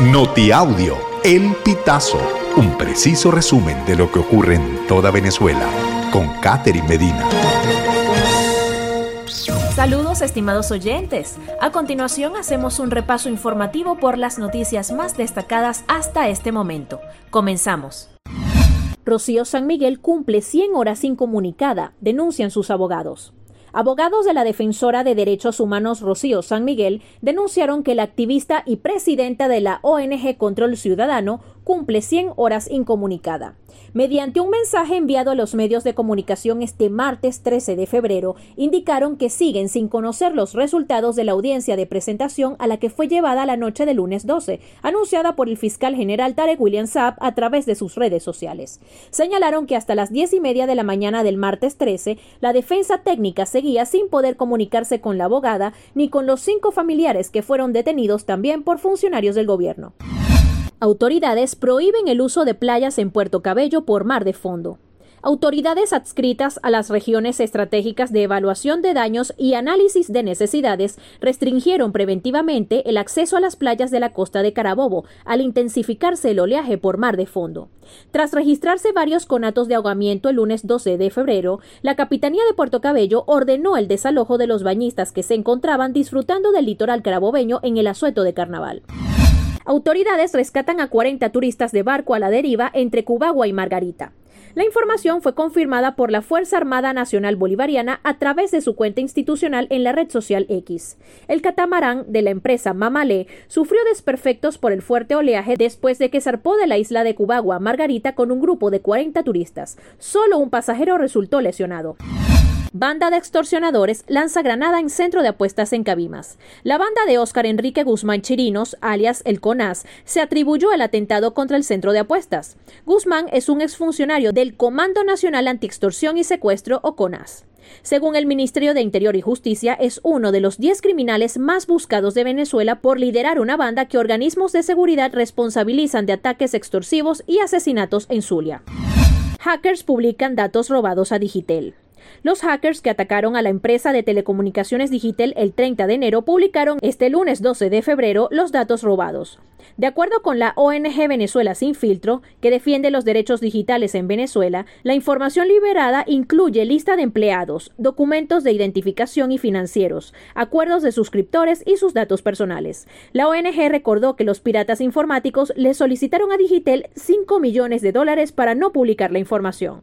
Notiaudio, El Pitazo, un preciso resumen de lo que ocurre en toda Venezuela, con Catherine Medina. Saludos estimados oyentes. A continuación hacemos un repaso informativo por las noticias más destacadas hasta este momento. Comenzamos. Rocío San Miguel cumple 100 horas incomunicada, denuncian sus abogados. Abogados de la defensora de derechos humanos Rocío San Miguel denunciaron que la activista y presidenta de la ONG Control Ciudadano cumple 100 horas incomunicada. Mediante un mensaje enviado a los medios de comunicación este martes 13 de febrero, indicaron que siguen sin conocer los resultados de la audiencia de presentación a la que fue llevada la noche del lunes 12, anunciada por el fiscal general Tarek William Saab a través de sus redes sociales. Señalaron que hasta las diez y media de la mañana del martes 13, la defensa técnica seguía sin poder comunicarse con la abogada ni con los cinco familiares que fueron detenidos también por funcionarios del gobierno. Autoridades prohíben el uso de playas en Puerto Cabello por mar de fondo. Autoridades adscritas a las regiones estratégicas de evaluación de daños y análisis de necesidades restringieron preventivamente el acceso a las playas de la costa de Carabobo al intensificarse el oleaje por mar de fondo. Tras registrarse varios conatos de ahogamiento el lunes 12 de febrero, la Capitanía de Puerto Cabello ordenó el desalojo de los bañistas que se encontraban disfrutando del litoral carabobeño en el asueto de carnaval. Autoridades rescatan a 40 turistas de barco a la deriva entre Cubagua y Margarita. La información fue confirmada por la Fuerza Armada Nacional Bolivariana a través de su cuenta institucional en la red social X. El catamarán de la empresa Mamalé sufrió desperfectos por el fuerte oleaje después de que zarpó de la isla de Cubagua Margarita con un grupo de 40 turistas. Solo un pasajero resultó lesionado. Banda de extorsionadores lanza granada en centro de apuestas en Cabimas. La banda de Óscar Enrique Guzmán Chirinos, alias El CONAS, se atribuyó el atentado contra el centro de apuestas. Guzmán es un exfuncionario del Comando Nacional Antiextorsión y Secuestro o CONAS. Según el Ministerio de Interior y Justicia, es uno de los 10 criminales más buscados de Venezuela por liderar una banda que organismos de seguridad responsabilizan de ataques extorsivos y asesinatos en Zulia. Hackers publican datos robados a Digitel. Los hackers que atacaron a la empresa de telecomunicaciones Digital el 30 de enero publicaron este lunes 12 de febrero los datos robados. De acuerdo con la ONG Venezuela Sin Filtro, que defiende los derechos digitales en Venezuela, la información liberada incluye lista de empleados, documentos de identificación y financieros, acuerdos de suscriptores y sus datos personales. La ONG recordó que los piratas informáticos le solicitaron a Digitel 5 millones de dólares para no publicar la información.